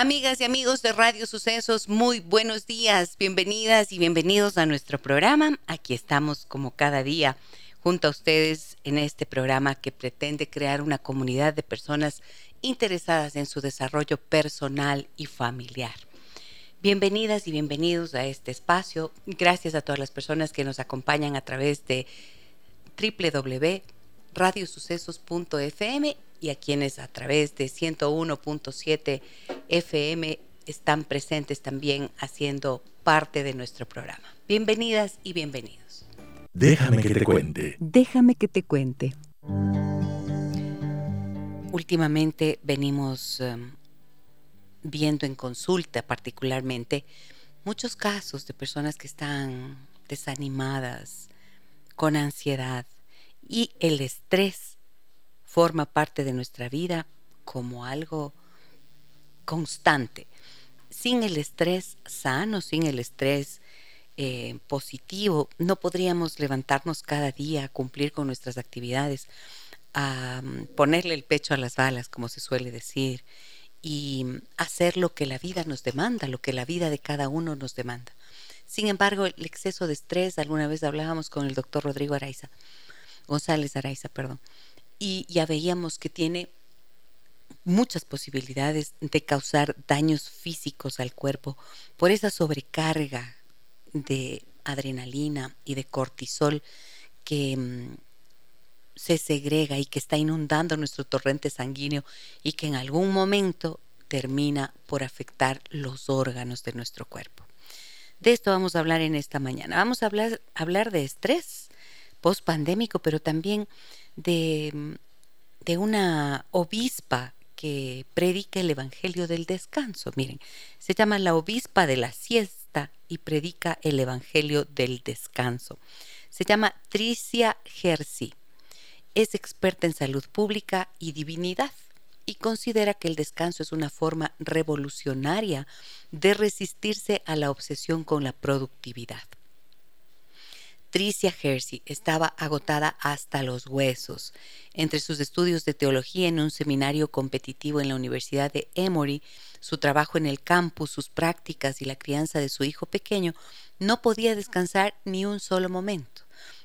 Amigas y amigos de Radio Sucesos, muy buenos días, bienvenidas y bienvenidos a nuestro programa. Aquí estamos como cada día junto a ustedes en este programa que pretende crear una comunidad de personas interesadas en su desarrollo personal y familiar. Bienvenidas y bienvenidos a este espacio. Gracias a todas las personas que nos acompañan a través de www.radiosucesos.fm y a quienes a través de 101.7 FM están presentes también haciendo parte de nuestro programa. Bienvenidas y bienvenidos. Déjame que te cuente. Déjame que te cuente. Últimamente venimos em, viendo en consulta particularmente muchos casos de personas que están desanimadas, con ansiedad y el estrés forma parte de nuestra vida como algo constante. Sin el estrés sano, sin el estrés eh, positivo, no podríamos levantarnos cada día a cumplir con nuestras actividades, a ponerle el pecho a las balas, como se suele decir, y hacer lo que la vida nos demanda, lo que la vida de cada uno nos demanda. Sin embargo, el exceso de estrés, alguna vez hablábamos con el doctor Rodrigo Araiza, González Araiza, perdón, y ya veíamos que tiene muchas posibilidades de causar daños físicos al cuerpo por esa sobrecarga de adrenalina y de cortisol que mm, se segrega y que está inundando nuestro torrente sanguíneo y que en algún momento termina por afectar los órganos de nuestro cuerpo. De esto vamos a hablar en esta mañana. Vamos a hablar, hablar de estrés post-pandémico, pero también de, de una obispa que predica el Evangelio del Descanso. Miren, se llama la obispa de la siesta y predica el Evangelio del Descanso. Se llama Tricia Gersi. Es experta en salud pública y divinidad y considera que el descanso es una forma revolucionaria de resistirse a la obsesión con la productividad. Tricia Hersey estaba agotada hasta los huesos. Entre sus estudios de teología en un seminario competitivo en la Universidad de Emory, su trabajo en el campus, sus prácticas y la crianza de su hijo pequeño, no podía descansar ni un solo momento.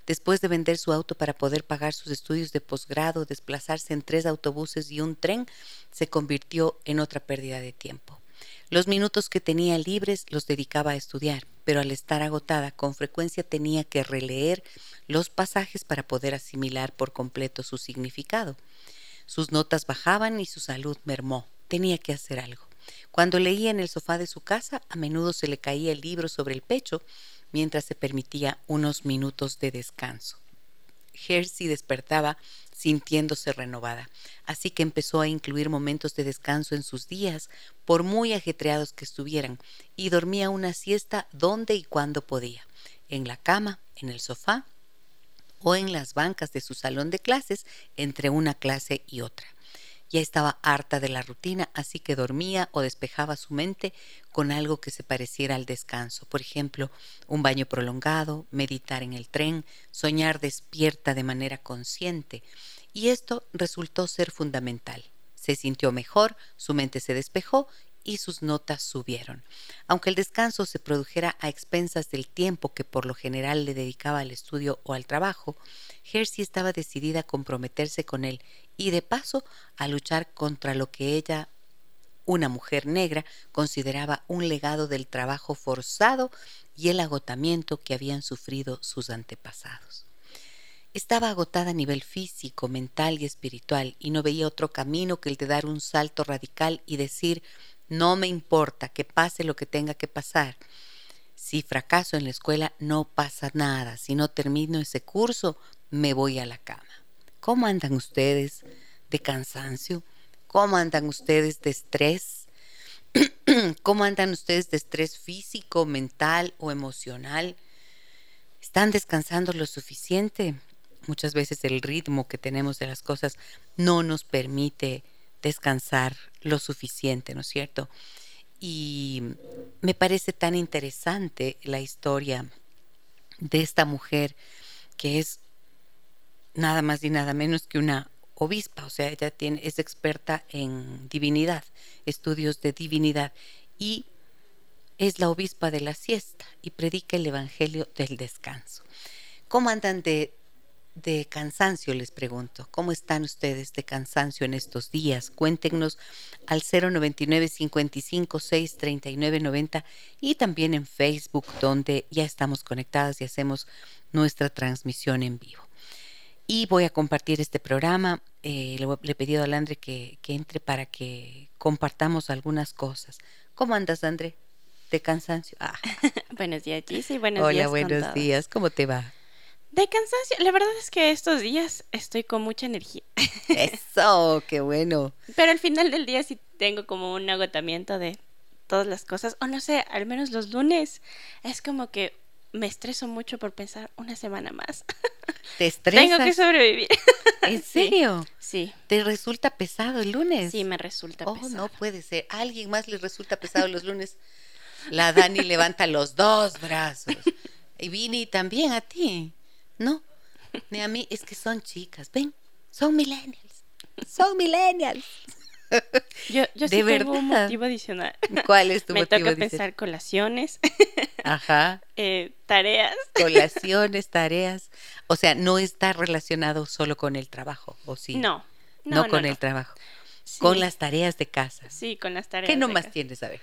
Después de vender su auto para poder pagar sus estudios de posgrado, desplazarse en tres autobuses y un tren, se convirtió en otra pérdida de tiempo. Los minutos que tenía libres los dedicaba a estudiar, pero al estar agotada con frecuencia tenía que releer los pasajes para poder asimilar por completo su significado. Sus notas bajaban y su salud mermó. Tenía que hacer algo. Cuando leía en el sofá de su casa, a menudo se le caía el libro sobre el pecho mientras se permitía unos minutos de descanso. Jersey despertaba sintiéndose renovada, así que empezó a incluir momentos de descanso en sus días, por muy ajetreados que estuvieran, y dormía una siesta donde y cuando podía, en la cama, en el sofá o en las bancas de su salón de clases entre una clase y otra. Ya estaba harta de la rutina, así que dormía o despejaba su mente con algo que se pareciera al descanso. Por ejemplo, un baño prolongado, meditar en el tren, soñar despierta de manera consciente. Y esto resultó ser fundamental. Se sintió mejor, su mente se despejó y sus notas subieron. Aunque el descanso se produjera a expensas del tiempo que por lo general le dedicaba al estudio o al trabajo, Hersey estaba decidida a comprometerse con él y de paso a luchar contra lo que ella, una mujer negra, consideraba un legado del trabajo forzado y el agotamiento que habían sufrido sus antepasados. Estaba agotada a nivel físico, mental y espiritual y no veía otro camino que el de dar un salto radical y decir no me importa que pase lo que tenga que pasar. Si fracaso en la escuela, no pasa nada. Si no termino ese curso, me voy a la cama. ¿Cómo andan ustedes de cansancio? ¿Cómo andan ustedes de estrés? ¿Cómo andan ustedes de estrés físico, mental o emocional? ¿Están descansando lo suficiente? Muchas veces el ritmo que tenemos de las cosas no nos permite descansar lo suficiente, ¿no es cierto? Y me parece tan interesante la historia de esta mujer que es nada más y nada menos que una obispa, o sea, ella tiene, es experta en divinidad, estudios de divinidad, y es la obispa de la siesta y predica el Evangelio del descanso. ¿Cómo andan de, de cansancio, les pregunto? ¿Cómo están ustedes de cansancio en estos días? Cuéntenos al 099 55 6 39 90 y también en Facebook, donde ya estamos conectadas y hacemos nuestra transmisión en vivo. Y voy a compartir este programa. Eh, le, he pedido a Landre que, que, entre para que compartamos algunas cosas. ¿Cómo andas, André? ¿De cansancio? Ah. buenos días, Gise. Buenos Hola, días. Hola, buenos días. ¿Cómo te va? De cansancio. La verdad es que estos días estoy con mucha energía. Eso, qué bueno. Pero al final del día sí tengo como un agotamiento de todas las cosas. O no sé, al menos los lunes es como que me estreso mucho por pensar una semana más. ¿Te estresas? Tengo que sobrevivir. ¿En serio? Sí. ¿Te resulta pesado el lunes? Sí, me resulta oh, pesado. no puede ser. ¿A alguien más le resulta pesado los lunes? La Dani levanta los dos brazos. Y Vini también a ti. No, ni a mí. Es que son chicas. Ven, son millennials. Son millennials. Yo, yo sí ¿De tengo un verdad? motivo adicional. ¿Cuál es tu Me motivo? toca adicional? pensar colaciones, Ajá. eh, tareas. Colaciones, tareas. O sea, no está relacionado solo con el trabajo, ¿o sí? No, No, no, no, con no. el trabajo. Sí, Con las tareas de casa. Sí, con las tareas. ¿Qué de nomás casa. tienes? A ver.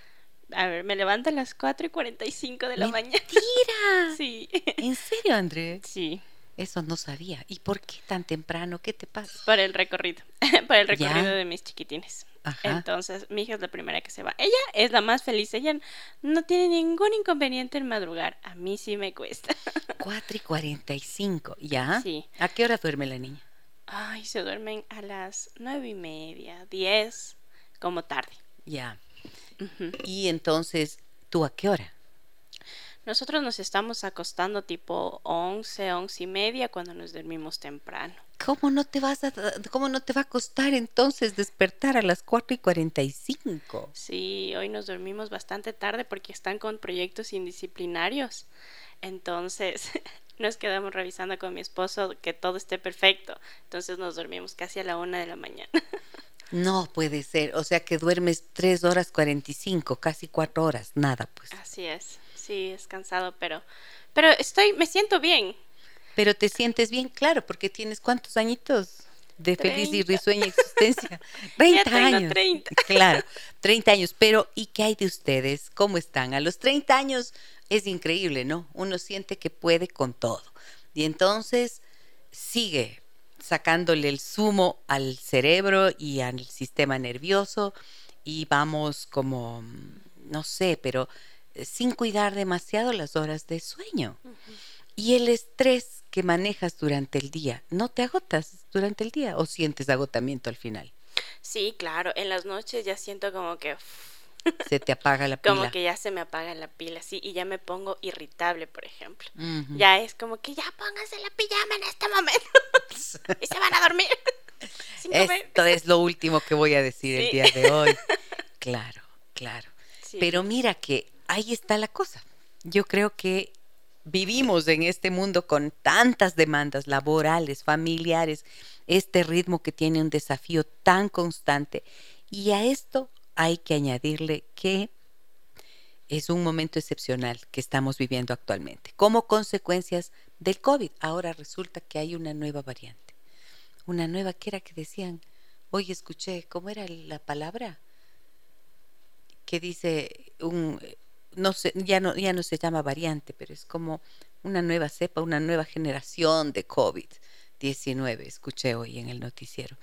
A ver, me levanto a las 4 y 45 de la mañana. ¡Mentira! Sí. ¿En serio, André? Sí, Eso no sabía. ¿Y por qué tan temprano? ¿Qué te pasa? por el recorrido. por el Ya. recorrido de mis chiquitines. Ajá. Entonces, mi hija es la primera que se va. Ella es la más feliz. Ella no tiene ningún inconveniente en madrugar. A mí sí me cuesta. 4 y 45, ¿ya? Sí. ¿A qué hora duerme la niña? Ay, se duermen a las nueve y media, 10, como tarde. Ya. Y entonces, ¿tú a qué hora? Nosotros nos estamos acostando tipo 11, 11 y media cuando nos dormimos temprano. ¿Cómo no te vas a, cómo no te va a costar entonces despertar a las 4 y 45? Sí, hoy nos dormimos bastante tarde porque están con proyectos indisciplinarios. Entonces, nos quedamos revisando con mi esposo que todo esté perfecto. Entonces nos dormimos casi a la una de la mañana. No puede ser. O sea que duermes 3 horas 45, casi 4 horas. Nada, pues. Así es. Sí, es cansado, pero pero estoy me siento bien. Pero te sientes bien, claro, porque tienes cuántos añitos de feliz y 30. risueña existencia. 30 tengo años. 30. Claro, 30 años. Pero, ¿y qué hay de ustedes? ¿Cómo están? A los 30 años es increíble, ¿no? Uno siente que puede con todo. Y entonces sigue sacándole el zumo al cerebro y al sistema nervioso y vamos como, no sé, pero eh, sin cuidar demasiado las horas de sueño. Y el estrés que manejas durante el día, ¿no te agotas durante el día o sientes agotamiento al final? Sí, claro, en las noches ya siento como que Se te apaga la pila. como que ya se me apaga la pila, sí, y ya me pongo irritable, por ejemplo. Ya es como que ya pónganse la pijama en este momento y se van a dormir. sin comer. Esto es lo último que voy a decir el día de hoy. Claro, claro. Sí. Pero mira que ahí está la cosa. Yo creo que vivimos en este mundo con tantas demandas laborales, familiares, este ritmo que tiene un desafío tan constante. Y a esto hay que añadirle que es un momento excepcional que estamos viviendo actualmente, como consecuencias del COVID. Ahora resulta que hay una nueva variante. Una nueva que era que decían, hoy escuché, ¿cómo era la palabra? Que dice un no ya no, ya no se llama variante, pero es como una nueva cepa, una nueva generación de COVID-19, escuché hoy en el noticiero.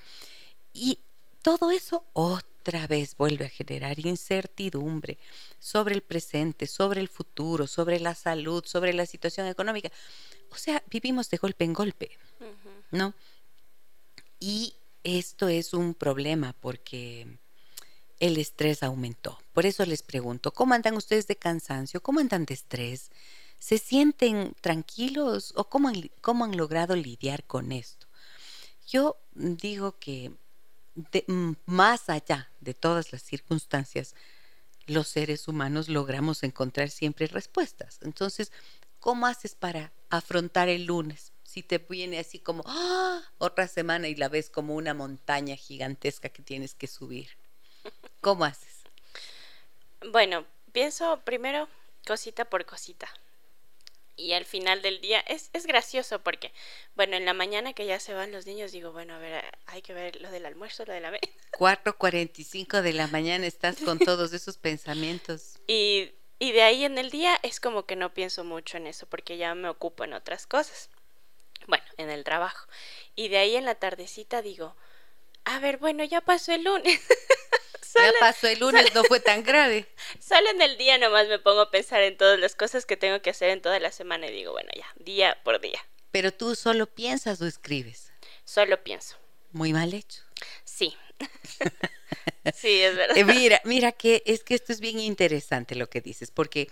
Y todo eso otra vez vuelve a generar incertidumbre sobre el presente, sobre el futuro, sobre la salud, sobre la situación económica. O sea, vivimos de golpe en golpe. ¿no? Y esto es un problema porque el estrés aumentó. Por eso les pregunto, ¿cómo andan ustedes de cansancio? ¿Cómo andan de estrés? ¿Se sienten tranquilos o cómo han, cómo han logrado lidiar con esto? Yo digo que mm, más allá de todas las circunstancias, los seres humanos logramos encontrar siempre respuestas. Entonces, ¿cómo haces para afrontar el lunes? Si te viene así como ¡ah! otra semana y la ves como una montaña gigantesca que tienes que subir. ¿Cómo haces? Bueno, pienso primero cosita por cosita. Y al final del día es, es gracioso porque, bueno, en la mañana que ya se van los niños, digo, bueno, a ver, hay que ver lo del almuerzo, lo de la... 4.45 de la mañana estás con todos esos pensamientos. Y, y de ahí en el día es como que no pienso mucho en eso porque ya me ocupo en otras cosas. Bueno, en el trabajo. Y de ahí en la tardecita digo, a ver, bueno, ya pasó el lunes. ya pasó el lunes, no fue tan grave. Solo en el día nomás me pongo a pensar en todas las cosas que tengo que hacer en toda la semana y digo, bueno, ya, día por día. Pero tú solo piensas o escribes. Solo pienso. Muy mal hecho. Sí. sí, es verdad. Eh, mira, mira que es que esto es bien interesante lo que dices, porque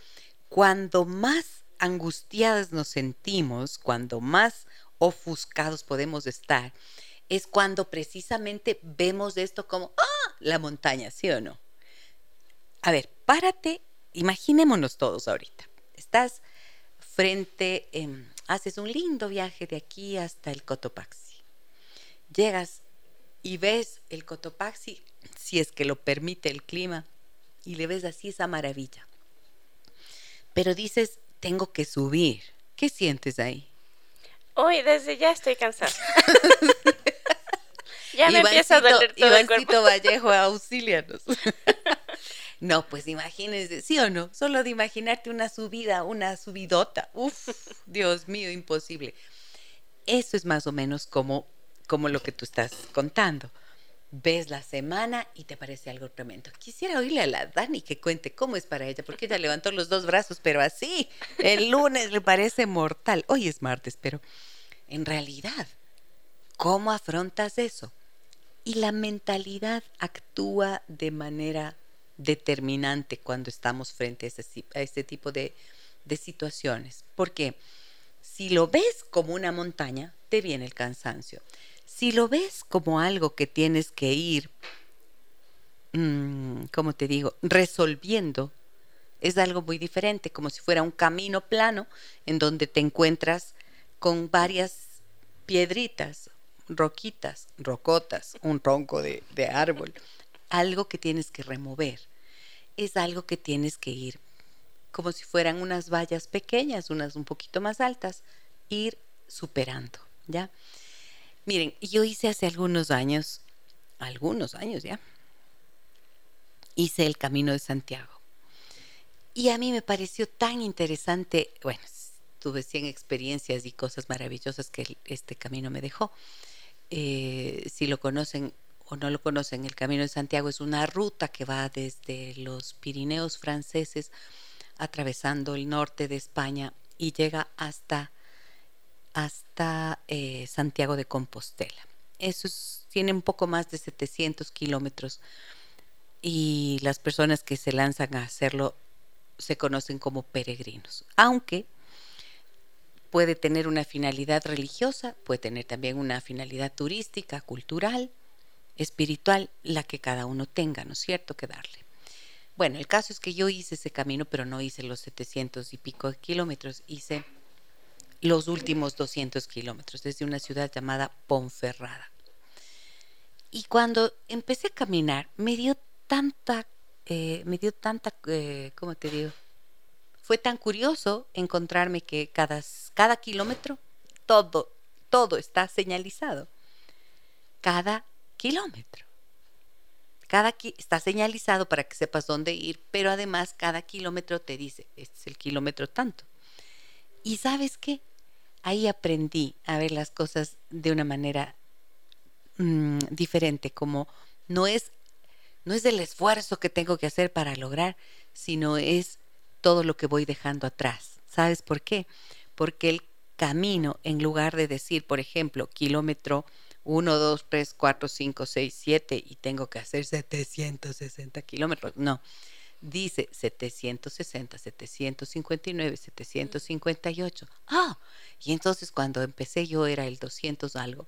cuando más angustiadas nos sentimos, cuando más ofuscados podemos estar, es cuando precisamente vemos esto como, ¡ah! La montaña, ¿sí o no? A ver, párate, imaginémonos todos ahorita. Estás frente, haces un lindo viaje de aquí hasta el Cotopaxi. Llegas y ves el Cotopaxi, si es que lo permite el clima, y le ves así esa maravilla. Pero dices, tengo que subir. ¿Qué sientes ahí? Uy, desde ya estoy cansada. ya me empieza a doler todo el cuerpo. Vallejo, auxílianos. no, pues imagínense, ¿sí o no? Solo de imaginarte una subida, una subidota. Uf, Dios mío, imposible. Eso es más o menos como, como lo que tú estás contando. Ves la semana y te parece algo tremendo. Quisiera oírle a la Dani que cuente cómo es para ella, porque ella levantó los dos brazos, pero así, el lunes le parece mortal. Hoy es martes, pero en realidad, ¿cómo afrontas eso? Y la mentalidad actúa de manera determinante cuando estamos frente a, este tipo de, de situaciones. Porque si lo ves como una montaña, te viene el cansancio. Si lo ves como algo que tienes que ir, mm, como te digo, resolviendo, es algo muy diferente, como si fuera un camino plano en donde te encuentras con varias piedritas, roquitas, rocotas, un tronco de, de árbol, algo que tienes que remover. Es algo que tienes que ir, como si fueran unas vallas pequeñas, unas un poquito más altas, ir superando, ¿ya? Miren, yo hice hace algunos años, algunos años ya, hice el Camino de Santiago. Y a mí me pareció tan interesante, bueno, tuve 100 experiencias y cosas maravillosas que este camino me dejó. Eh, si lo conocen o no lo conocen, el Camino de Santiago es una ruta que va desde los Pirineos franceses, atravesando el norte de España y llega hasta, hasta eh, Santiago de Compostela. Eso tiene un poco más de 700 kilómetros y las personas que se lanzan a hacerlo se conocen como peregrinos, aunque puede tener una finalidad religiosa, puede tener también una finalidad turística, cultural, espiritual, la que cada uno tenga, ¿no es cierto?, que darle. Bueno, el caso es que yo hice ese camino, pero no hice los 700 y pico kilómetros, hice los últimos 200 kilómetros desde una ciudad llamada Ponferrada. Y cuando empecé a caminar, me dio tanta, eh, me dio tanta, eh, ¿cómo te digo? Fue tan curioso encontrarme que cada, cada kilómetro, todo, todo está señalizado. Cada kilómetro. Cada está señalizado para que sepas dónde ir, pero además cada kilómetro te dice, este es el kilómetro tanto. Y sabes qué? Ahí aprendí a ver las cosas de una manera mm, diferente, como no es, no es el esfuerzo que tengo que hacer para lograr, sino es todo lo que voy dejando atrás. ¿Sabes por qué? Porque el camino, en lugar de decir, por ejemplo, kilómetro 1, 2, 3, 4, 5, 6, 7 y tengo que hacer 760 kilómetros. No, dice 760, 759, 758. Ah, y entonces cuando empecé yo era el 200 algo.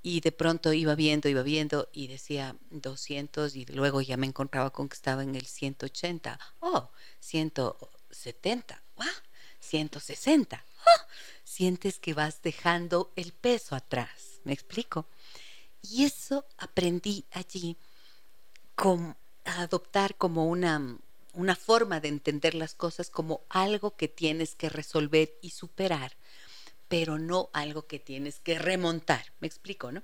Y de pronto iba viendo, iba viendo y decía 200 y luego ya me encontraba con que estaba en el 180. Oh, 170. Ah, 160. Ah, sientes que vas dejando el peso atrás. ¿Me explico? Y eso aprendí allí a adoptar como una, una forma de entender las cosas como algo que tienes que resolver y superar pero no algo que tienes que remontar. ¿Me explico, no?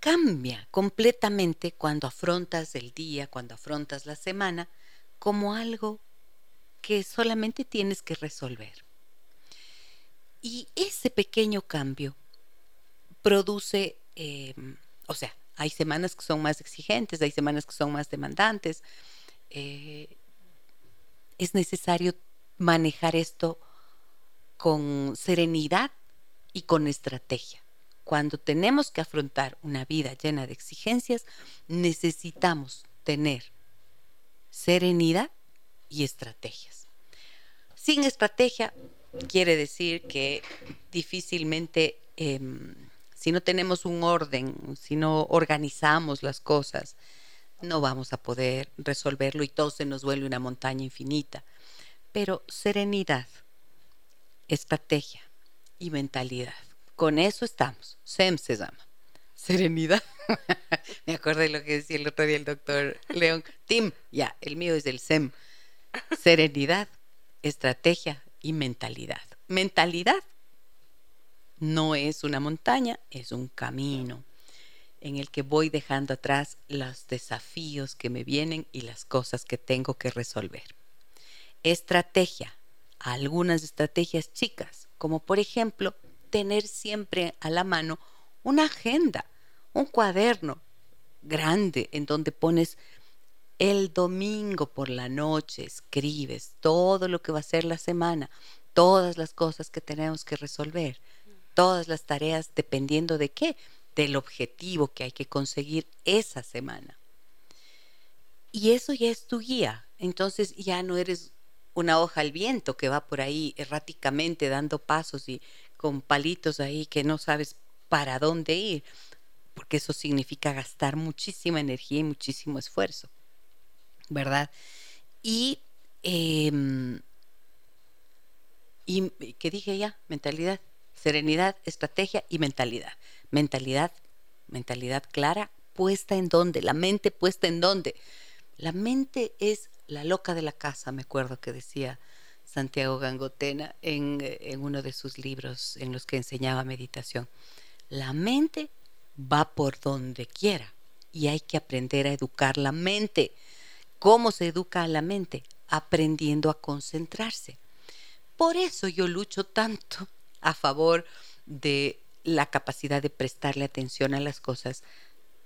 Cambia completamente cuando afrontas el día, cuando afrontas la semana, como algo que solamente tienes que resolver. Y ese pequeño cambio produce, em, o sea, hay semanas que son más exigentes, hay semanas que son más demandantes. Eh, es necesario manejar esto con serenidad y con estrategia. Cuando tenemos que afrontar una vida llena de exigencias, necesitamos tener serenidad y estrategias. Sin estrategia quiere decir que difícilmente, em, si no tenemos un orden, si no organizamos las cosas, no vamos a poder resolverlo y todo se nos vuelve una montaña infinita. Pero serenidad, estrategia y mentalidad. Con eso estamos. SEM se llama. Serenidad. Me acuerdo de lo que decía el otro día el doctor León. Tim, ya, el mío es el SEM. Serenidad, estrategia y mentalidad. Mentalidad no es una montaña, es un camino en el que voy dejando atrás los desafíos que me vienen y las cosas que tengo que resolver. Estrategia, algunas estrategias chicas, como por ejemplo tener siempre a la mano una agenda, un cuaderno grande en donde pones el domingo por la noche, escribes todo lo que va a ser la semana, todas las cosas que tenemos que resolver, todas las tareas dependiendo de qué, del objetivo que hay que conseguir esa semana. Y eso ya es tu guía. Entonces ya no eres una hoja al viento que va por ahí erráticamente dando pasos y con palitos ahí que no sabes para dónde ir, porque eso significa gastar muchísima energía y muchísimo esfuerzo, ¿verdad? Y, eh, y ¿qué dije ya? Mentalidad, serenidad, estrategia y mentalidad. Mentalidad, mentalidad clara, puesta en dónde, la mente puesta en dónde. La mente es la loca de la casa, me acuerdo que decía Santiago Gangotena en, en uno de sus libros en los que enseñaba meditación. La mente va por donde quiera y hay que aprender a educar la mente. ¿Cómo se educa a la mente? Aprendiendo a concentrarse. Por eso yo lucho tanto a favor de la capacidad de prestarle atención a las cosas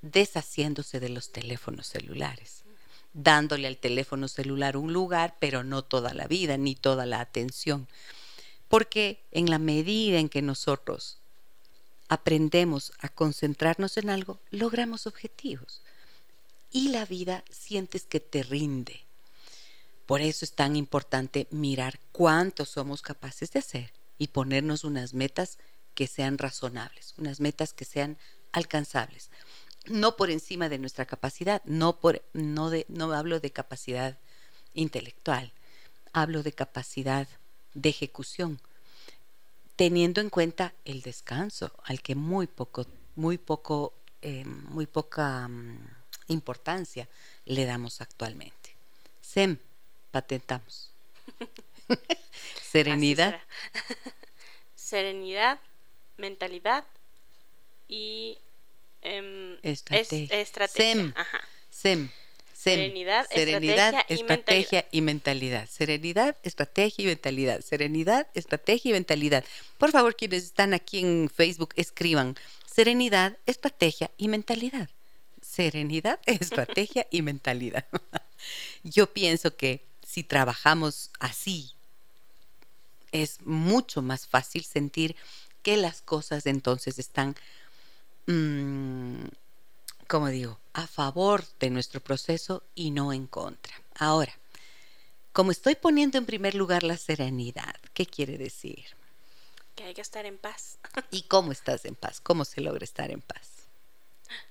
deshaciéndose de los teléfonos celulares dándole al teléfono celular un lugar, pero no toda la vida ni toda la atención. Porque en la medida en que nosotros aprendemos a concentrarnos en algo, logramos objetivos. Y la vida sientes que te rinde. Por eso es tan importante mirar cuánto somos capaces de hacer y ponernos unas metas que sean razonables, unas metas que sean alcanzables no por encima de nuestra capacidad, no por no de no hablo de capacidad intelectual, hablo de capacidad de ejecución, teniendo en cuenta el descanso, al que muy poco, muy poco, eh, muy poca mm, importancia le damos actualmente. SEM, patentamos. Serenidad. Serenidad, mentalidad y Em, estrategia. SEM. SEM. Serenidad, Serenidad, estrategia, y, mentalidad. Serenidad, estrategia y mentalidad. Serenidad, estrategia y mentalidad. Por favor, quienes están aquí en Facebook, escriban serenidad, estrategia y mentalidad. Serenidad, estrategia y mentalidad. Yo pienso que si trabajamos así, es mucho más fácil sentir que las cosas entonces están mm, como digo, a favor de nuestro proceso y no en contra. Ahora, como estoy poniendo en primer lugar la serenidad, ¿qué quiere decir? Que hay que estar en paz. ¿Y cómo estás en paz? ¿Cómo se logra estar en paz?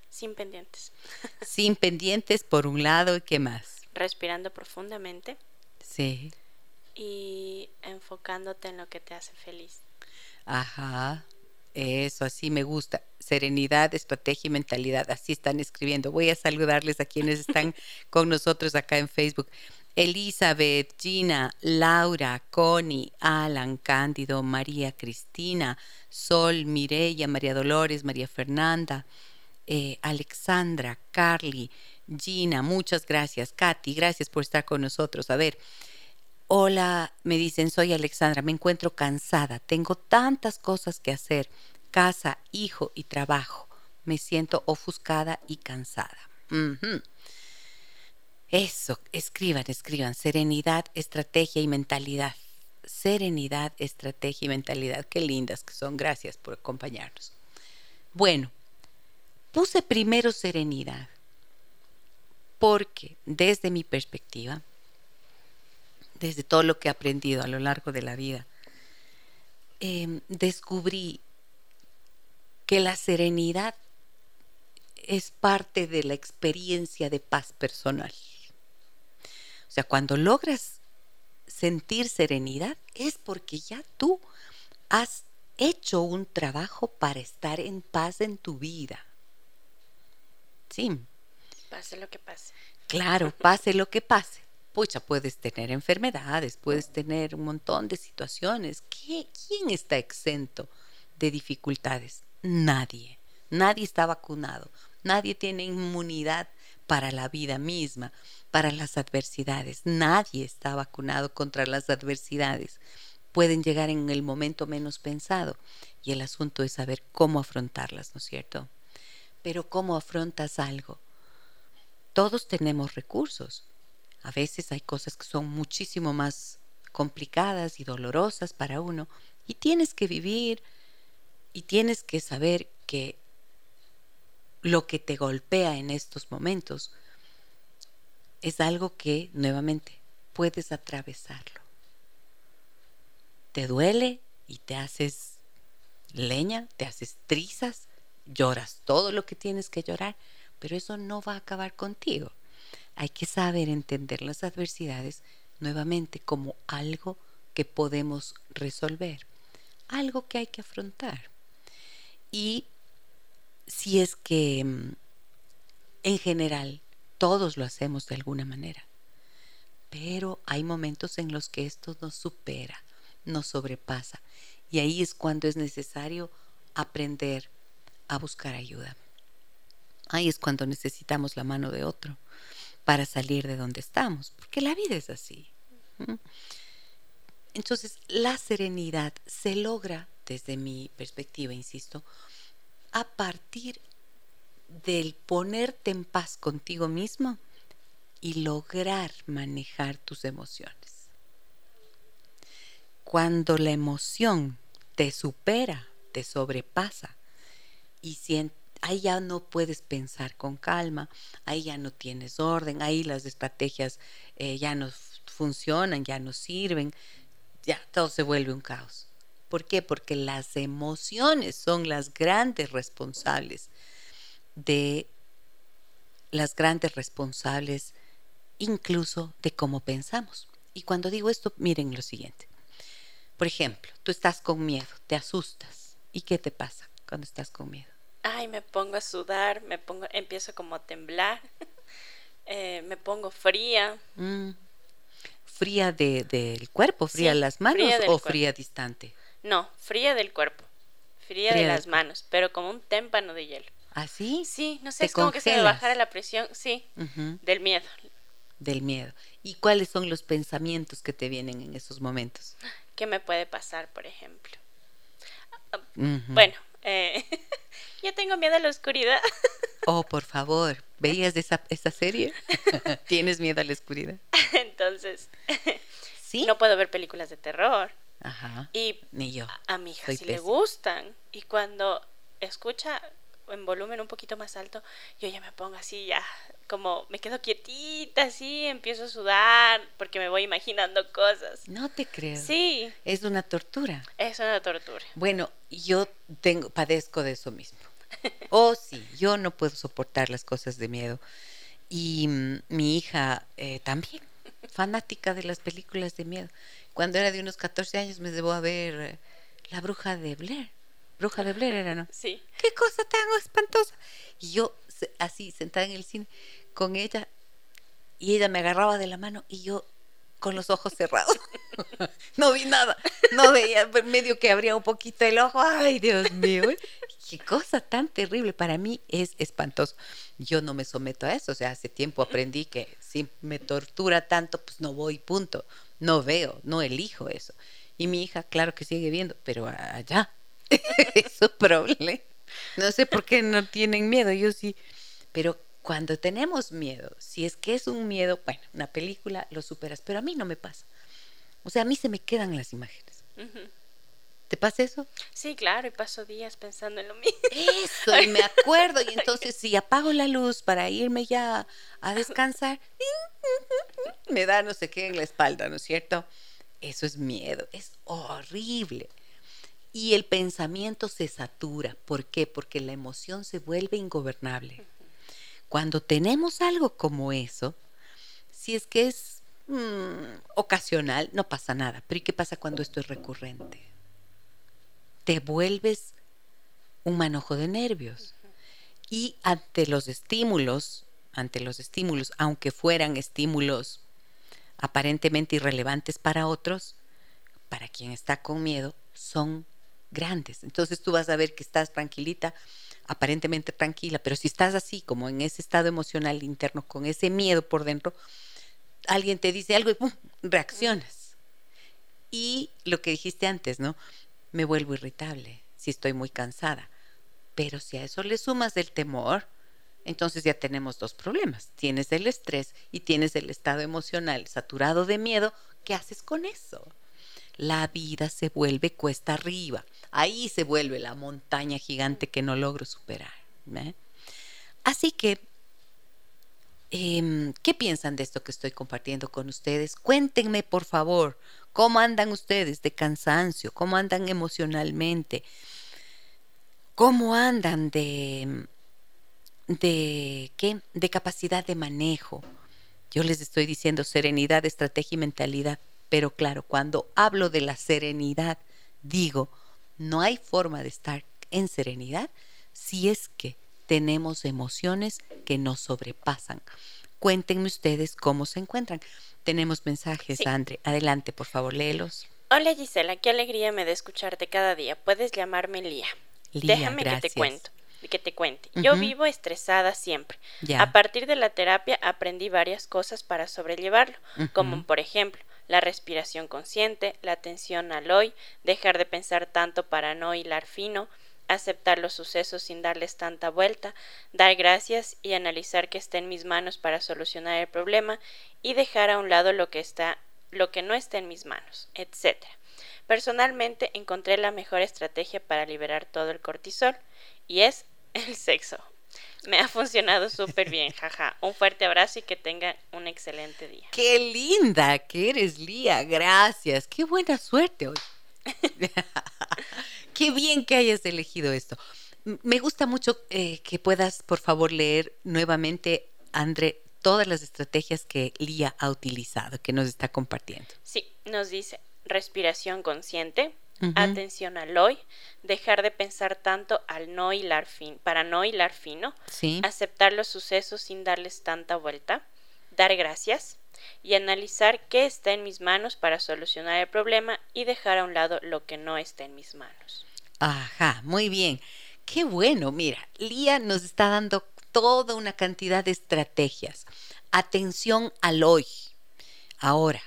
Sin pendientes. Sin pendientes, por un lado, ¿y qué más? Respirando profundamente. Sí. Y enfocándote en lo que te hace feliz. Ajá. Eso, así me gusta. Serenidad, estrategia y mentalidad. Así están escribiendo. Voy a saludarles a quienes están con nosotros acá en Facebook. Elizabeth, Gina, Laura, Connie, Alan, Cándido, María Cristina, Sol, Mireya, María Dolores, María Fernanda, eh, Alexandra, Carly, Gina, muchas gracias. Katy, gracias por estar con nosotros. A ver, hola, me dicen, soy Alexandra, me encuentro cansada, tengo tantas cosas que hacer, casa, hijo y trabajo. Me siento ofuscada y cansada. Eso, escriban, escriban. Serenidad, estrategia y mentalidad. Serenidad, estrategia y mentalidad. Qué lindas que son. Gracias por acompañarnos. Bueno, puse primero serenidad porque desde mi perspectiva, desde todo lo que he aprendido a lo largo de la vida, em, descubrí que la serenidad es parte de la experiencia de paz personal. O sea, cuando logras sentir serenidad es porque ya tú has hecho un trabajo para estar en paz en tu vida. Sí. Pase lo que pase. Claro, pase lo que pase. Pucha, puedes tener enfermedades, puedes tener un montón de situaciones. ¿Quién está exento de dificultades? Nadie. Nadie está vacunado. Nadie tiene inmunidad para la vida misma para las adversidades. Nadie está vacunado contra las adversidades. Pueden llegar en el momento menos pensado y el asunto es saber cómo afrontarlas, ¿no es cierto? Pero ¿cómo afrontas algo? Todos tenemos recursos. A veces hay cosas que son muchísimo más complicadas y dolorosas para uno y tienes que vivir y tienes que saber que lo que te golpea en estos momentos es algo que, nuevamente, puedes atravesarlo. Te duele y te haces leña, te haces trizas, lloras todo lo que tienes que llorar, pero eso no va a acabar contigo. Hay que saber entender las adversidades nuevamente como algo que podemos resolver, algo que hay que afrontar. Y si es que mm, en general todos lo hacemos de alguna manera. Pero hay momentos en los que esto nos supera, nos sobrepasa. Y ahí es cuando es necesario aprender a buscar ayuda. Ahí es cuando necesitamos la mano de otro para salir de donde estamos, porque la vida es así. Entonces, la serenidad se logra, desde mi perspectiva, insisto, a partir del ponerte en paz contigo mismo y lograr manejar tus emociones. Cuando la emoción te supera, te sobrepasa y ahí ya no puedes pensar con calma, ahí ya no tienes orden, ahí las estrategias eh, ya no funcionan, ya no sirven, ya todo se vuelve un caos. ¿Por qué? Porque las emociones son las grandes responsables de las grandes responsables incluso de cómo pensamos. Y cuando digo esto, miren lo siguiente. Por ejemplo, tú estás con miedo, te asustas. ¿Y qué te pasa cuando estás con miedo? Ay, me pongo a sudar, me pongo, empiezo como a temblar, eh, me pongo fría. Mm. ¿Fría del cuerpo, fría de las manos o fría distante? No, fría del cuerpo, fría, de las manos, pero como un témpano de hielo. ¿Así? Sí, no sé, es como que se me bajara la presión, sí, del miedo. Del miedo. ¿Y cuáles son los pensamientos que te vienen en esos momentos? ¿Qué me puede pasar, por ejemplo? Bueno, eh, yo tengo miedo a la oscuridad. oh, por favor, ¿veías esa, esa serie? ¿Tienes miedo a la oscuridad? Entonces, ¿Sí? no puedo ver películas de terror. Ajá. Y Ni yo. A, mi hija sí le gustan. Y cuando escucha en volumen un poquito más alto, yo ya me pongo así, ya, como me quedo quietita, así, empiezo a sudar, porque me voy imaginando cosas. No te creo. Sí. Es una tortura. Es una tortura. Bueno, yo tengo, padezco de eso mismo. Oh, sí, yo no puedo soportar las cosas de miedo. Y mm, mi hija eh, también, fanática de las películas de miedo. Cuando era de unos 14 años me debo a ver eh, La Bruja de Blair. Bruja de Blair era, ¿no? Sí. qué cosa tan espantosa. Y yo así sentada en el cine con ella y ella me agarraba de la mano y yo con los ojos cerrados. no vi nada, no veía, medio que abría un poquito el ojo. Ay, Dios mío, qué cosa tan terrible. Para mí es espantoso. Yo no me someto a eso. O sea, hace tiempo aprendí que si me tortura tanto, pues no voy, punto. No veo, no elijo eso. Y mi hija, claro que sigue viendo, pero allá, es su problema. No sé por qué no tienen miedo, yo sí. Pero cuando tenemos miedo, si es que es un miedo, bueno, una película lo superas, pero a mí no me pasa. O sea, a mí se me quedan las imágenes. ¿Te pasa eso? Sí, claro, y paso días pensando en lo mismo. Eso, y me acuerdo, y entonces si apago la luz para irme ya a descansar, me da no sé qué en la espalda, ¿no es cierto? Eso es miedo, es horrible y el pensamiento se satura. ¿Por qué? Porque la emoción se vuelve ingobernable. Cuando tenemos algo como eso, si es que es mm, ocasional, no pasa nada. Pero ¿y qué pasa cuando esto es recurrente? Te vuelves un manojo de nervios. Y ante los estímulos, ante los estímulos, aunque fueran estímulos aparentemente irrelevantes para otros, para quien está con miedo, son grandes. Entonces tú vas a ver que estás tranquilita, aparentemente tranquila, pero si estás así, como en ese estado emocional interno, con ese miedo por dentro, alguien te dice algo y ¡pum! reaccionas. Y lo que dijiste antes, ¿no? Me vuelvo irritable si estoy muy cansada. Pero si a eso le sumas el temor, entonces ya tenemos dos problemas. Tienes el estrés y tienes el estado emocional saturado de miedo. ¿Qué haces con eso? La vida se vuelve cuesta arriba ahí se vuelve la montaña gigante que no logro superar. Así que, em, ¿qué piensan de esto que estoy compartiendo con ustedes? Cuéntenme, por favor, cómo andan ustedes de cansancio, cómo andan emocionalmente, cómo andan de, de, ¿qué? de capacidad de manejo. Yo les estoy diciendo serenidad, estrategia y mentalidad, pero claro, cuando hablo de la serenidad, digo, no hay forma de estar en serenidad si es que tenemos emociones que nos sobrepasan. Cuéntenme ustedes cómo se encuentran. Tenemos mensajes, Andre. Adelante, por favor, léelos. Hola Gisela, qué alegría me da escucharte cada día. Puedes llamarme Lía. Déjame que te cuento que te cuente. Yo vivo estresada siempre. A partir de la terapia aprendí varias cosas para sobrellevarlo, como por ejemplo la respiración consciente, la atención al hoy, dejar de pensar tanto para no hilar fino, aceptar los sucesos sin darles tanta vuelta, dar gracias y analizar que está en mis manos para solucionar el problema y dejar a un lado lo que está lo que no está en mis manos, etc. Personalmente encontré la mejor estrategia para liberar todo el cortisol y es el sexo. Me ha funcionado súper bien, jaja. Un fuerte abrazo y que tengan un excelente día. Qué linda que eres, Lía. Gracias. Qué buena suerte hoy. Qué bien que hayas elegido esto. Me gusta mucho eh, que puedas, por favor, leer nuevamente, André, todas las estrategias que Lía ha utilizado, que nos está compartiendo. Sí, nos dice respiración consciente, atención al hoy, dejar de pensar tanto al no hilar fin, para no hilar fino, aceptar los sucesos sin darles tanta vuelta, dar gracias y analizar qué está en mis manos para solucionar el problema y dejar a un lado lo que no está en mis manos. Ajá, muy bien. Qué bueno, mira, Lía nos está dando toda una cantidad de estrategias. Atención al hoy. Ahora,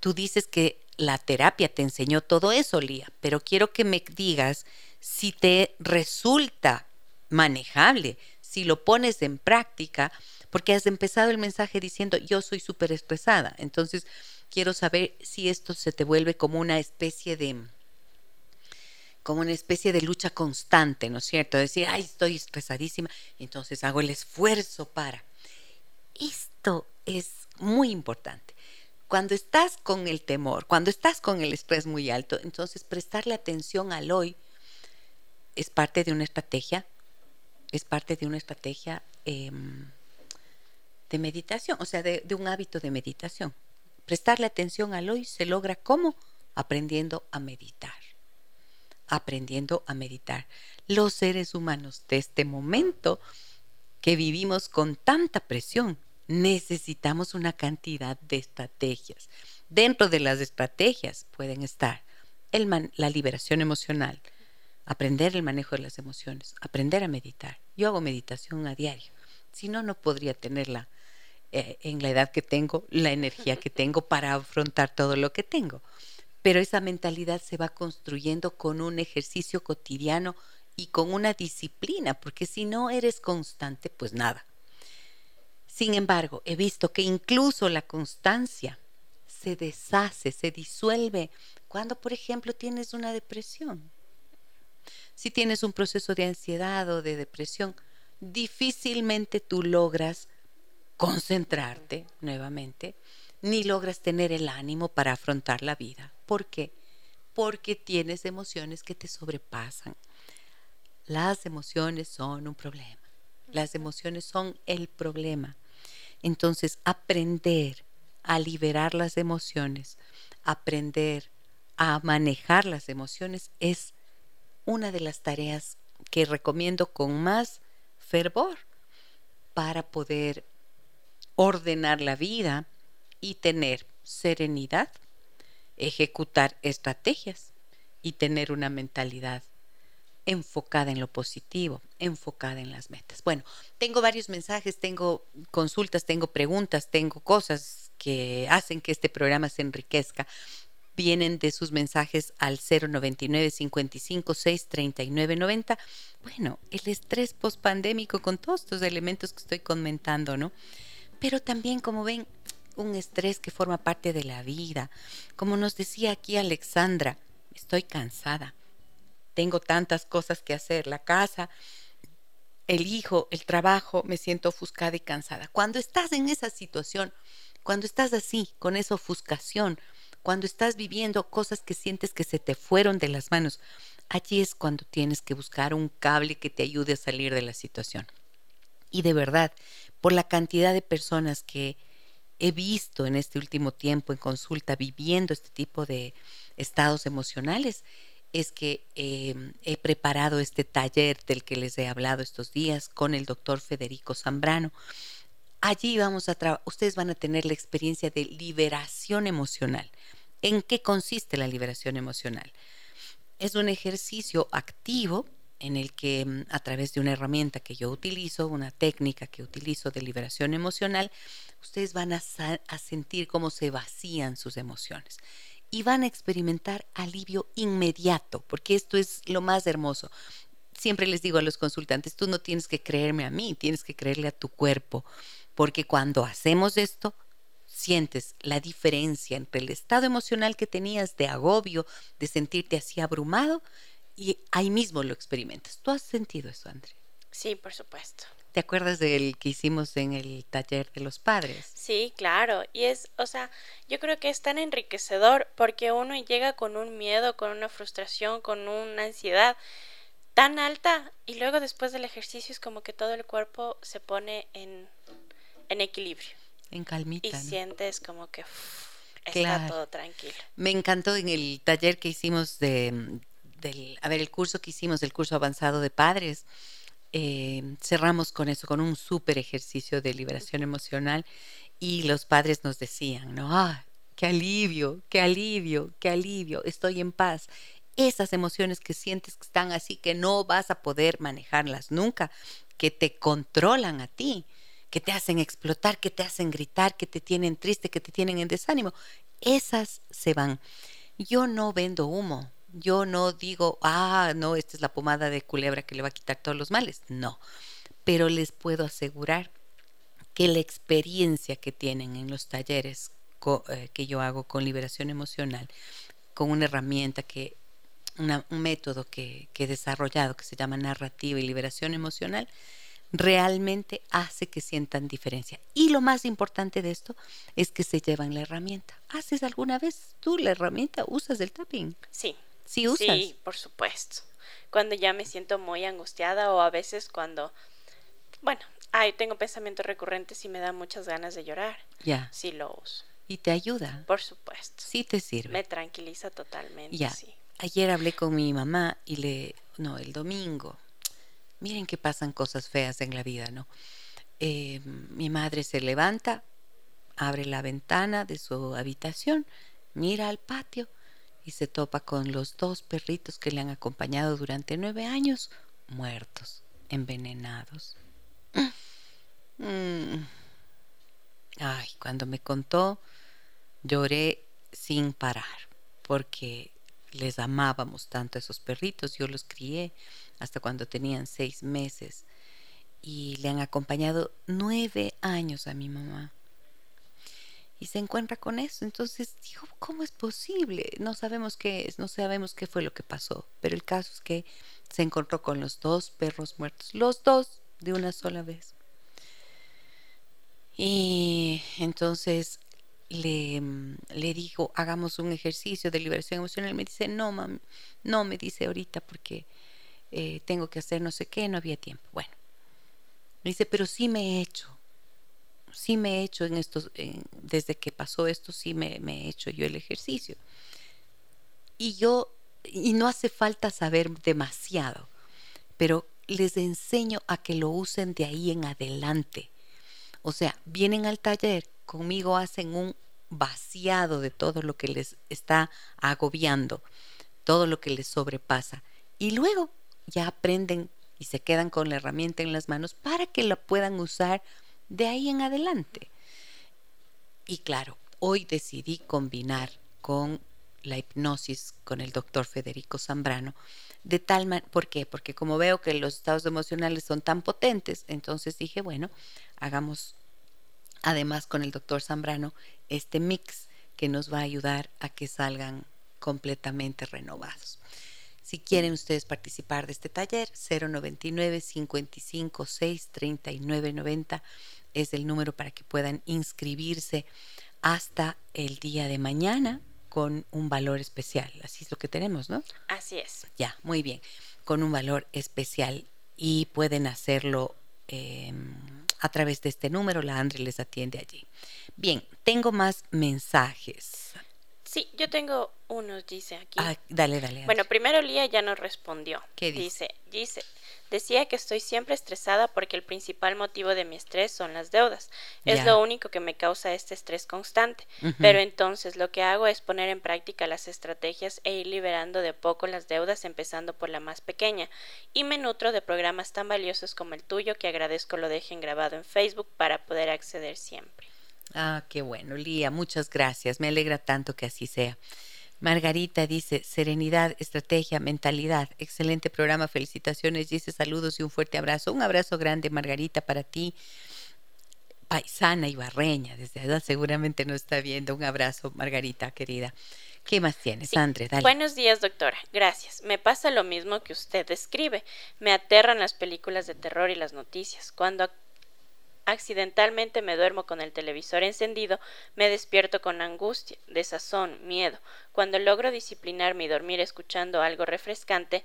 tú dices que la terapia te enseñó todo eso, Lía, pero quiero que me digas si te resulta manejable, si lo pones en práctica, porque has empezado el mensaje diciendo yo soy súper estresada. Entonces, quiero saber si esto se te vuelve como una especie de como una especie de lucha constante, ¿no es cierto? Decir, ay, estoy estresadísima, entonces hago el esfuerzo para. Esto es muy importante. Cuando estás con el temor, cuando estás con el estrés muy alto, entonces prestarle atención al hoy es parte de una estrategia, es parte de una estrategia em, de meditación, o sea, de, de un hábito de meditación. Prestarle atención al hoy se logra ¿cómo? Aprendiendo a meditar aprendiendo a meditar. Los seres humanos de este momento que vivimos con tanta presión, necesitamos una cantidad de estrategias. Dentro de las estrategias pueden estar el la liberación emocional, aprender el manejo de las emociones, aprender a meditar. Yo hago meditación a diario, si no, no podría tenerla eh, en la edad que tengo, la energía que tengo para afrontar todo lo que tengo pero esa mentalidad se va construyendo con un ejercicio cotidiano y con una disciplina, porque si no eres constante, pues nada. Sin embargo, he visto que incluso la constancia se deshace, se disuelve cuando, por ejemplo, tienes una depresión. Si tienes un proceso de ansiedad o de depresión, difícilmente tú logras concentrarte nuevamente, ni logras tener el ánimo para afrontar la vida. ¿Por qué? Porque tienes emociones que te sobrepasan. Las emociones son un problema. Las emociones son el problema. Entonces, aprender a liberar las emociones, aprender a manejar las emociones es una de las tareas que recomiendo con más fervor para poder ordenar la vida y tener serenidad, ejecutar estrategias y tener una mentalidad enfocada en lo positivo, enfocada en las metas. Bueno, tengo varios mensajes, tengo consultas, tengo preguntas, tengo cosas que hacen que este programa se enriquezca. Vienen de sus mensajes al 099 55 6 39 90. Bueno, el estrés pospandémico con todos estos elementos que estoy comentando, ¿no? Pero también, como ven, un estrés que forma parte de la vida. Como nos decía aquí Alexandra, estoy cansada. Tengo tantas cosas que hacer, la casa, el hijo, el trabajo, me siento ofuscada y cansada. Cuando estás en esa situación, cuando estás así, con esa ofuscación, cuando estás viviendo cosas que sientes que se te fueron de las manos, allí es cuando tienes que buscar un cable que te ayude a salir de la situación. Y de verdad, por la cantidad de personas que he visto en este último tiempo en consulta viviendo este tipo de estados emocionales es que em, he preparado este taller del que les he hablado estos días con el doctor Federico Zambrano. Allí vamos a ustedes van a tener la experiencia de liberación emocional. ¿En qué consiste la liberación emocional? Es un ejercicio activo en el que mm, a través de una herramienta que yo utilizo, una técnica que utilizo de liberación emocional, ustedes van a sentir cómo se vacían sus emociones y van a experimentar alivio inmediato, porque esto es lo más hermoso. Siempre les digo a los consultantes, tú no tienes que creerme a mí, tienes que creerle a tu cuerpo, porque cuando hacemos esto, sientes la diferencia entre el estado emocional que tenías de agobio, de sentirte así abrumado, y ahí mismo lo experimentas. ¿Tú has sentido eso, Andrea? Sí, por supuesto. ¿Te acuerdas del que hicimos en el taller de los padres? Sí, claro. Y es, o sea, yo creo que es tan enriquecedor porque uno llega con un miedo, con una frustración, con una ansiedad tan alta y luego después del ejercicio es como que todo el cuerpo se pone en, en equilibrio. En calmita. Y sientes como que está todo tranquilo. Me encantó en el taller que hicimos de, del, a ver, el curso que hicimos, el curso avanzado de padres, eh, cerramos con eso, con un súper ejercicio de liberación emocional y los padres nos decían, ¿no? Ah, qué alivio, qué alivio, qué alivio, estoy en paz. Esas emociones que sientes que están así, que no vas a poder manejarlas nunca, que te controlan a ti, que te hacen explotar, que te hacen gritar, que te tienen triste, que te tienen en desánimo, esas se van. Yo no vendo humo, yo no digo, ah, no, esta es la pomada de culebra que le va a quitar todos los males. No, pero les puedo asegurar que la experiencia que tienen en los talleres eh, que yo hago con liberación emocional, con una herramienta que un método que, que he desarrollado que se llama narrativa y liberación emocional, realmente hace que sientan diferencia. Y lo más importante de esto es que se llevan la herramienta. ¿Haces alguna vez tú la herramienta? ¿Usas el tapping? Sí. Sí, usas. Sí, por supuesto. Cuando ya me siento muy angustiada o a veces cuando, bueno, ay, tengo pensamientos recurrentes y me da muchas ganas de llorar. Ya. Sí lo uso. ¿Y te ayuda? Por supuesto. Sí te sirve. Me tranquiliza totalmente. Ya. Sí. Ayer hablé con mi mamá y le, no, el domingo, miren que pasan cosas feas en la vida, ¿no? Eh, mi madre se levanta, abre la ventana de su habitación, mira al patio y se topa con los dos perritos que le han acompañado durante nueve años, muertos, envenenados. Mm. Ay, cuando me contó, lloré sin parar, porque les amábamos tanto a esos perritos, yo los crié hasta cuando tenían seis meses y le han acompañado nueve años a mi mamá. Y se encuentra con eso. Entonces dijo, ¿cómo es posible? No sabemos qué es, no sabemos qué fue lo que pasó. Pero el caso es que se encontró con los dos perros muertos, los dos de una sola vez. Y entonces le, le digo, hagamos un ejercicio de liberación emocional. Me dice, no, mam, no, me dice ahorita porque eh, tengo que hacer no sé qué, no había tiempo. Bueno, me dice, pero sí me he hecho, sí me he hecho en estos, desde que pasó esto, sí me, he hecho yo el ejercicio. Y yo, y no hace falta saber demasiado, pero les enseño a que lo usen de ahí en adelante. O sea, vienen al taller, conmigo hacen un vaciado de todo lo que les está agobiando, todo lo que les sobrepasa. Y luego ya aprenden y se quedan con la herramienta en las manos para que la puedan usar de ahí en adelante. Y claro, hoy decidí combinar con la hipnosis con el doctor Federico Zambrano, de tal manera, ¿por qué? Porque como veo que los estados emocionales son tan potentes, entonces dije, bueno, hagamos además con el doctor Zambrano este mix que nos va a ayudar a que salgan completamente renovados. Si quieren ustedes participar de este taller, 099 55 6 39 90 es el número para que puedan inscribirse hasta el día de mañana con un valor especial. Así es lo que tenemos, ¿no? Así es. Ya, muy bien. Con un valor especial y pueden hacerlo eh, a través de este número. La Andre les atiende allí. Bien, tengo más mensajes. Sí, yo tengo unos, dice aquí. Ah, dale, dale. Bueno, primero Lía ya nos respondió. ¿Qué dice? Dice, dice, decía que estoy siempre estresada porque el principal motivo de mi estrés son las deudas. Es lo único que me causa este estrés constante. Pero entonces lo que hago es poner en práctica las estrategias e ir liberando de poco las deudas, empezando por la más pequeña. Y me nutro de programas tan valiosos como el tuyo, que agradezco lo dejen grabado en Facebook para poder acceder siempre. Ah, qué bueno, Lía, muchas gracias. Me alegra tanto que así sea. Margarita dice, serenidad, estrategia, mentalidad. Excelente programa, felicitaciones. Dice saludos y un fuerte abrazo. Un abrazo grande, Margarita, para ti. Paisana y barreña, desde allá seguramente nos está viendo. Un abrazo, Margarita, querida. ¿Qué más tienes, Sí. Dale. Buenos días, doctora. Gracias. Me pasa lo mismo que usted describe. Me aterran las películas de terror y las noticias. Cuando accidentalmente me duermo con el televisor encendido, me despierto con angustia, desazón, miedo. Cuando logro disciplinarme y dormir escuchando algo refrescante,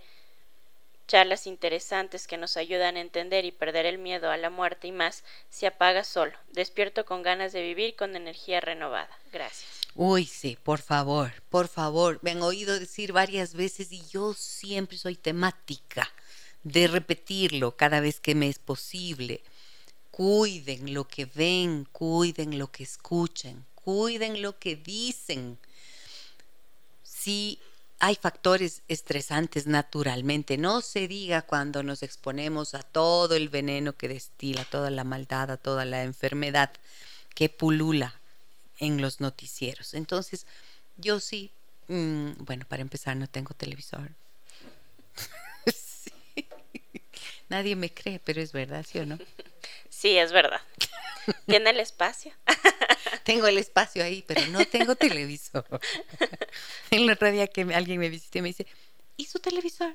charlas interesantes que nos ayudan a entender y perder el miedo a la muerte y más, se apaga solo. Despierto con ganas de vivir con energía renovada. Gracias. Uy, sí, por favor, por favor. Me han oído decir varias veces y yo siempre soy temática de repetirlo cada vez que me es posible. Cuiden lo que ven, cuiden lo que escuchen, cuiden lo que dicen. Si hay factores estresantes naturalmente, no se diga cuando nos exponemos a todo el veneno que destila, toda la maldad, a toda la enfermedad que pulula en los noticieros. Entonces, yo sí, mm, bueno, para empezar no tengo televisor. Sí. Nadie me cree, pero es verdad, ¿sí o no? Sí, es verdad. ¿Tiene el espacio? Tengo el espacio ahí, pero no tengo televisor. En la radio que alguien me visita y me dice, ¿y su televisor?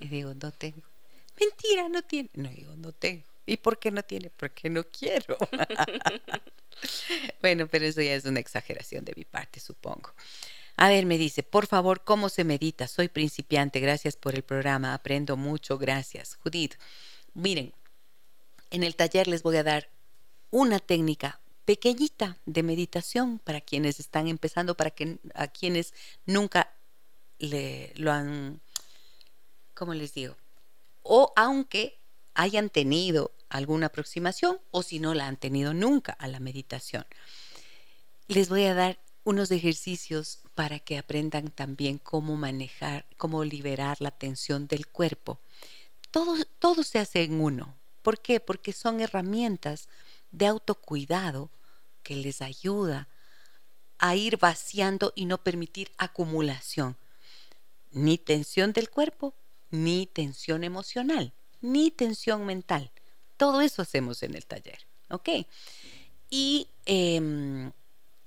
Y digo, no tengo. Mentira, no tiene. No digo, no tengo. ¿Y por qué no tiene? Porque no quiero. bueno, pero eso ya es una exageración de mi parte, supongo. A ver, me dice, por favor, ¿cómo se medita? Soy principiante, gracias por el programa, aprendo mucho, gracias. Judith, miren, en el taller les voy a dar una técnica pequeñita de meditación para quienes están empezando, para que a quienes nunca le, lo han, ¿cómo les digo? O aunque hayan tenido alguna aproximación o si no la han tenido nunca a la meditación. Les voy a dar unos ejercicios para que aprendan también cómo manejar, cómo liberar la tensión del cuerpo. Todo, todo se hace en uno. ¿Por qué? Porque son herramientas de autocuidado que les ayuda a ir vaciando y no permitir acumulación. Ni tensión del cuerpo, ni tensión emocional, ni tensión mental. Todo eso hacemos en el taller. ¿Ok? Y em,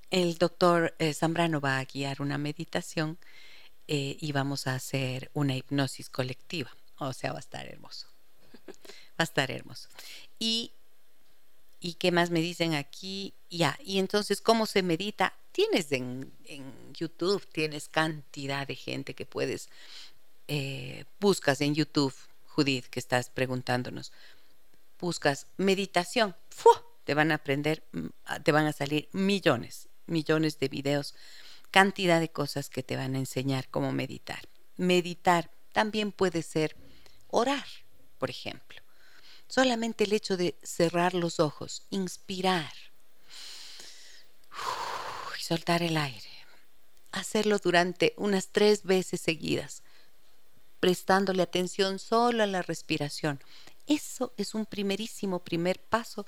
el doctor eh, Zambrano va a guiar una meditación eh, y vamos a hacer una hipnosis colectiva. O sea, va a estar hermoso. Va a estar hermoso. Y, ¿y qué más me dicen aquí? Ya, y entonces, ¿cómo se medita? Tienes en, YouTube, tienes cantidad de gente que puedes, eh, buscas en YouTube, Judith, que estás preguntándonos, buscas meditación, te van a aprender, mm, te van a salir millones millones de videos, cantidad de cosas que te van a enseñar cómo meditar. Meditar también puede ser orar, por ejemplo. Solamente el hecho de cerrar los ojos, inspirar y soltar el aire. Hacerlo durante unas tres veces seguidas, prestándole atención solo a la respiración. Eso es un primerísimo primer paso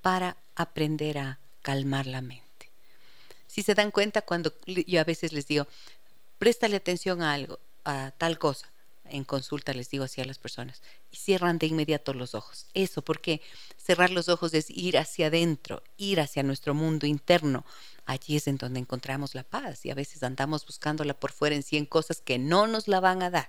para aprender a calmar la mente. Si se dan cuenta cuando yo a veces les digo, préstale atención a algo, a tal cosa, en consulta les digo así a las personas, y cierran de inmediato los ojos. Eso, porque cerrar los ojos es ir hacia adentro, ir hacia nuestro mundo interno. Allí es en donde encontramos la paz y a veces andamos buscándola por fuera en cien cosas que no nos la van a dar.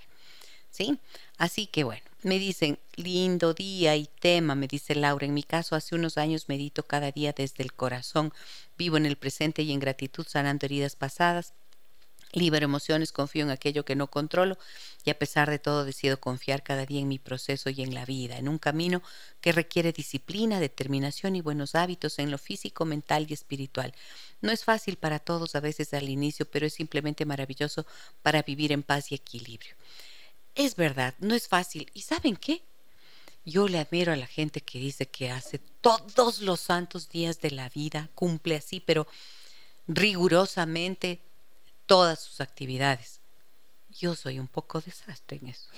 ¿Sí? Así que bueno, me dicen, lindo día y tema, me dice Laura. En mi caso, hace unos años medito cada día desde el corazón, vivo en el presente y en gratitud, sanando heridas pasadas. Libero emociones, confío en aquello que no controlo y a pesar de todo decido confiar cada día en mi proceso y en la vida, en un camino que requiere disciplina, determinación y buenos hábitos en lo físico, mental y espiritual. No es fácil para todos a veces al inicio, pero es simplemente maravilloso para vivir en paz y equilibrio. Es verdad, no es fácil. ¿Y saben qué? Yo le admiro a la gente que dice que hace todos los santos días de la vida, cumple así, pero rigurosamente todas sus actividades. Yo soy un poco desastre en eso.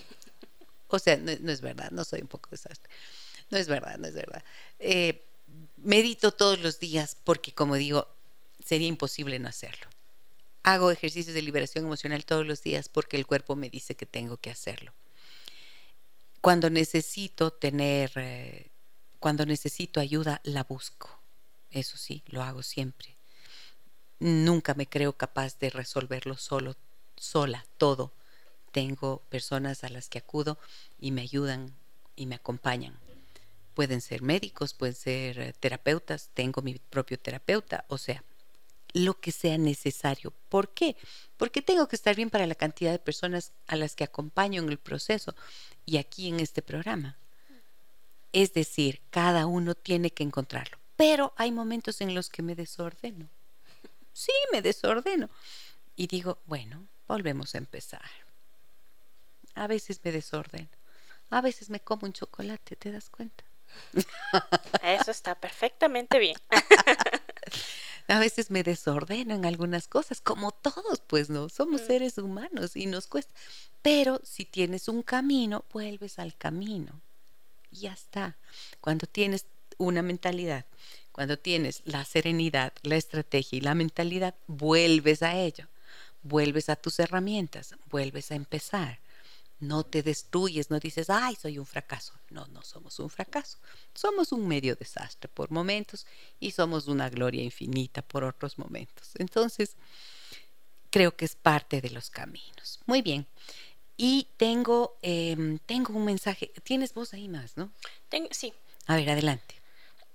O sea, no, es verdad, no soy un poco desastre. No es verdad, no es verdad. Eh, medito todos los días porque, como digo, sería imposible no hacerlo. Hago ejercicios de liberación emocional todos los días porque el cuerpo me dice que tengo que hacerlo. Cuando necesito tener, eh, cuando necesito ayuda, la busco. Eso sí, lo hago siempre. Nunca me creo capaz de resolverlo solo, sola, todo. Tengo personas a las que acudo y me ayudan y me acompañan. Pueden ser médicos, pueden ser eh, terapeutas, tengo mi propio terapeuta, o sea, lo que sea necesario. ¿Por qué? Porque tengo que estar bien para la cantidad de personas a las que acompaño en el proceso y aquí en este programa. Es decir, cada uno tiene que encontrarlo. Pero hay momentos en los que me desordeno. Sí, me desordeno. Y digo, bueno, volvemos a empezar. A veces me desordeno. A veces me como un chocolate, ¿te das cuenta? Eso está perfectamente bien. a veces me desordeno en algunas cosas, como todos, pues no, somos mm. seres humanos y nos cuesta. Pero si tienes un camino, vuelves al camino. Y ya está. Cuando tienes una mentalidad, cuando tienes la serenidad, la estrategia y la mentalidad, vuelves a ello. Vuelves a tus herramientas, vuelves a empezar no te destruyes, no dices, ay, soy un fracaso. No, no somos un fracaso. Somos un medio desastre por momentos y somos una gloria infinita por otros momentos. Entonces, creo que es parte de los caminos. Muy bien. Y tengo, em, tengo un mensaje. ¿Tienes voz ahí más, no? Sí. A ver, adelante.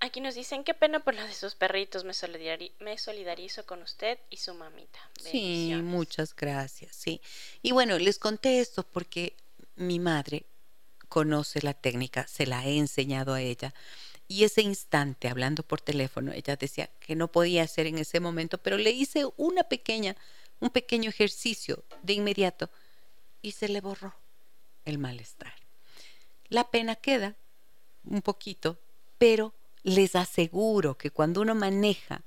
Aquí nos dicen, qué pena por lo de sus perritos, me, me solidarizo con usted y su mamita. Sí, muchas gracias, sí. Y bueno, les conté esto porque mi madre conoce la técnica, se la he enseñado a ella. Y ese instante, hablando por teléfono, ella decía que no podía hacer en ese momento, pero le hice una pequeña, un pequeño ejercicio de inmediato y se le borró el malestar. La pena queda un poquito, pero les aseguro que cuando uno maneja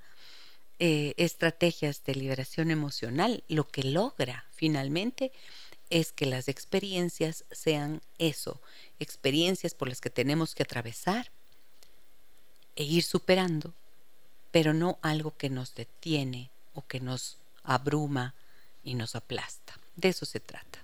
eh, estrategias de liberación emocional, lo que logra finalmente es que las experiencias sean eso, experiencias por las que tenemos que atravesar e ir superando, pero no algo que nos detiene o que nos abruma y nos aplasta. De eso se trata.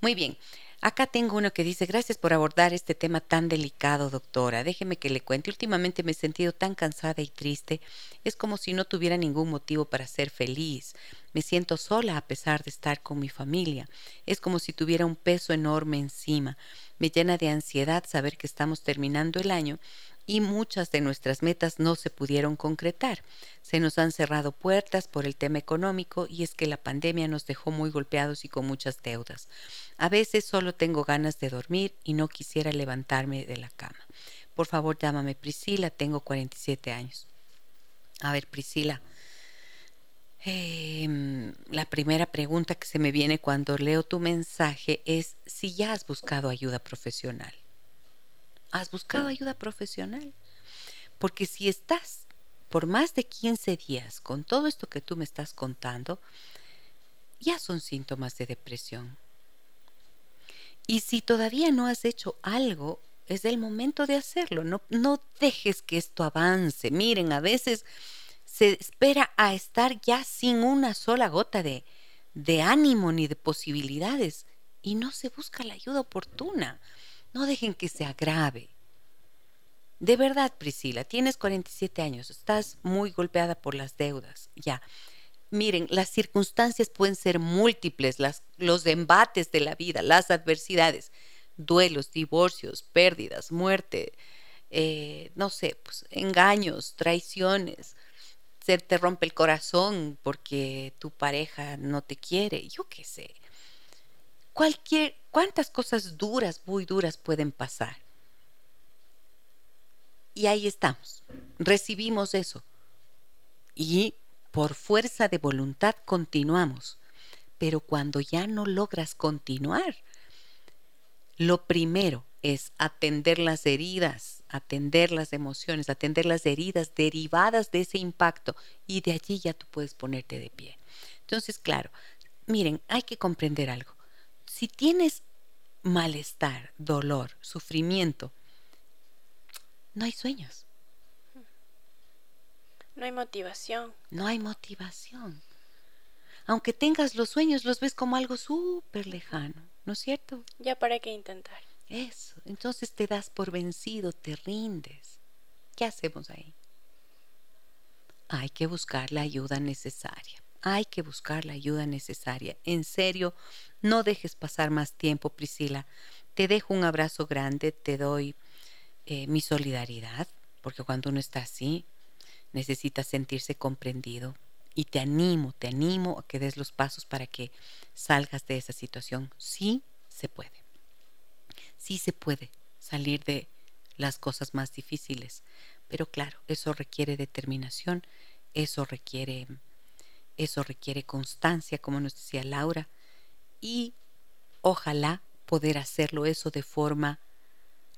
Muy bien. Acá tengo uno que dice, gracias por abordar este tema tan delicado, doctora. Déjeme que le cuente. Últimamente me he sentido tan cansada y triste. Es como si no tuviera ningún motivo para ser feliz. Me siento sola a pesar de estar con mi familia. Es como si tuviera un peso enorme encima. Me llena de ansiedad saber que estamos terminando el año y muchas de nuestras metas no se pudieron concretar. Se nos han cerrado puertas por el tema económico y es que la pandemia nos dejó muy golpeados y con muchas deudas. A veces solo tengo ganas de dormir y no quisiera levantarme de la cama. Por favor, llámame Priscila, tengo 47 años. A ver, Priscila, em, la primera pregunta que se me viene cuando leo tu mensaje es si ya has buscado ayuda profesional. ¿Has buscado ayuda profesional? Porque si estás por más de 15 días con todo esto que tú me estás contando, ya son síntomas de depresión. Y si todavía no has hecho algo, es el momento de hacerlo. No, no dejes que esto avance. Miren, a veces se espera a estar ya sin una sola gota de, de ánimo ni de posibilidades y no se busca la ayuda oportuna. No dejen que se agrave. De verdad, Priscila, tienes 47 años, estás muy golpeada por las deudas, ya. Miren, las circunstancias pueden ser múltiples, las, los embates de la vida, las adversidades, duelos, divorcios, pérdidas, muerte, eh, no sé, pues engaños, traiciones, se te rompe el corazón porque tu pareja no te quiere, yo qué sé cualquier, cuántas cosas duras, muy duras pueden pasar. Y ahí estamos, recibimos eso. Y por fuerza de voluntad continuamos. Pero cuando ya no logras continuar, lo primero es atender las heridas, atender las emociones, atender las heridas derivadas de ese impacto y de allí ya tú puedes ponerte de pie. Entonces, claro, miren, hay que comprender algo si tienes malestar, dolor, sufrimiento, no hay sueños. No hay motivación. No hay motivación. Aunque tengas los sueños, los ves como algo súper lejano, ¿no es cierto? Ya para qué intentar. Eso. Entonces te das por vencido, te rindes. ¿Qué hacemos ahí? Hay que buscar la ayuda necesaria. Hay que buscar la ayuda necesaria. En serio, no dejes pasar más tiempo, Priscila. Te dejo un abrazo grande, te doy eh, mi solidaridad, porque cuando uno está así, necesita sentirse comprendido. Y te animo, te animo a que des los pasos para que salgas de esa situación. Sí se puede. Sí se puede salir de las cosas más difíciles. Pero claro, eso requiere determinación, eso requiere, eso requiere constancia, como nos decía Laura, y ojalá poder hacerlo eso de forma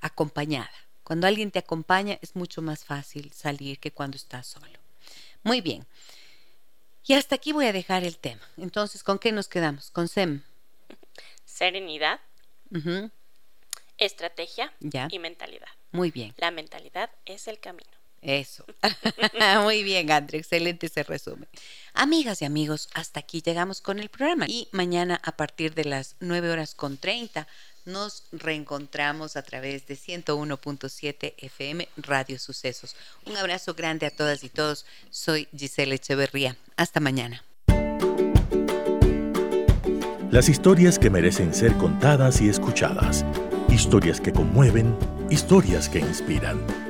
acompañada. Cuando alguien te acompaña es mucho más fácil salir que cuando estás solo. Muy bien. Y hasta aquí voy a dejar el tema. Entonces, ¿con qué nos quedamos? Con SEM. Serenidad, estrategia y mentalidad. Muy bien. La mentalidad es el camino. Eso. Muy bien, André. Excelente ese resumen. Amigas y amigos, hasta aquí llegamos con el programa. Y mañana a partir de las 9 horas con 30 nos reencontramos a través de 101.7 FM Radio Sucesos. Un abrazo grande a todas y todos. Soy Giselle Echeverría. Hasta mañana. Las historias que merecen ser contadas y escuchadas. Historias que conmueven, historias que inspiran.